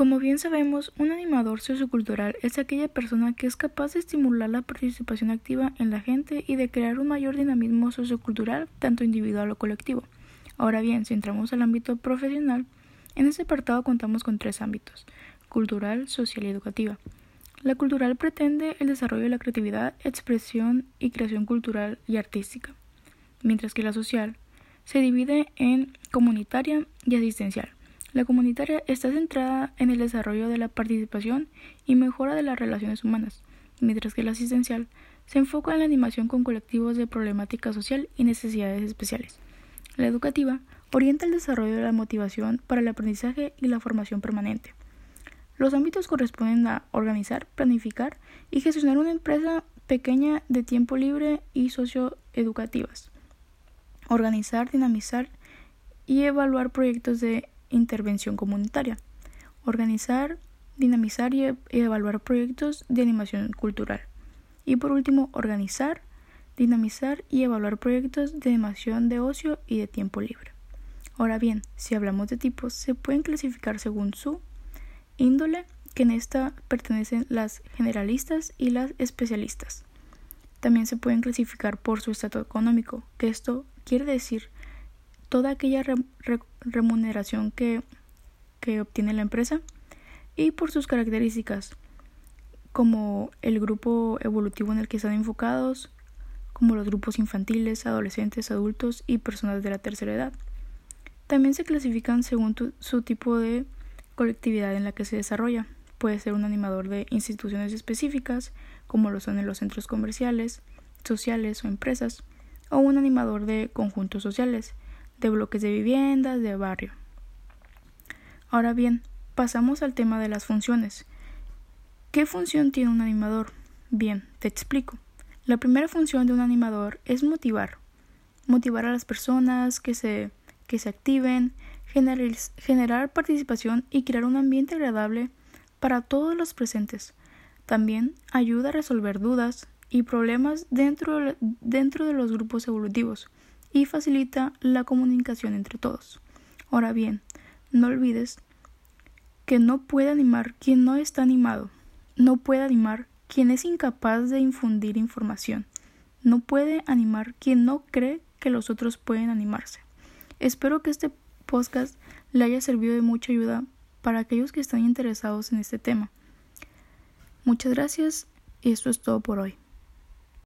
Como bien sabemos, un animador sociocultural es aquella persona que es capaz de estimular la participación activa en la gente y de crear un mayor dinamismo sociocultural, tanto individual o colectivo. Ahora bien, si entramos al ámbito profesional, en este apartado contamos con tres ámbitos, cultural, social y educativa. La cultural pretende el desarrollo de la creatividad, expresión y creación cultural y artística, mientras que la social se divide en comunitaria y asistencial. La comunitaria está centrada en el desarrollo de la participación y mejora de las relaciones humanas, mientras que la asistencial se enfoca en la animación con colectivos de problemática social y necesidades especiales. La educativa orienta el desarrollo de la motivación para el aprendizaje y la formación permanente. Los ámbitos corresponden a organizar, planificar y gestionar una empresa pequeña de tiempo libre y socioeducativas. Organizar, dinamizar y evaluar proyectos de intervención comunitaria, organizar, dinamizar y evaluar proyectos de animación cultural. Y por último, organizar, dinamizar y evaluar proyectos de animación de ocio y de tiempo libre. Ahora bien, si hablamos de tipos, se pueden clasificar según su índole, que en esta pertenecen las generalistas y las especialistas. También se pueden clasificar por su estado económico, que esto quiere decir toda aquella remuneración que, obtiene la empresa y por sus características como el grupo evolutivo en el que están enfocados, como los grupos infantiles, adolescentes, adultos y personas de la tercera edad. También se clasifican según su tipo de colectividad en la que se desarrolla. Puede ser un animador de instituciones específicas, como lo son en los centros comerciales, sociales o empresas, o un animador de conjuntos sociales, de bloques de viviendas, de barrio. Ahora bien, pasamos al tema de las funciones. ¿Qué función tiene un animador? Bien, te explico. La primera función de un animador es motivar. Motivar a las personas que se, que se activen, generar participación y crear un ambiente agradable para todos los presentes. También ayuda a resolver dudas y problemas dentro, dentro de los grupos evolutivos y facilita la comunicación entre todos. Ahora bien, no olvides que no puede animar quien no está animado, no puede animar quien es incapaz de infundir información, no puede animar quien no cree que los otros pueden animarse. Espero que este podcast le haya servido de mucha ayuda para aquellos que están interesados en este tema. Muchas gracias y esto es todo por hoy.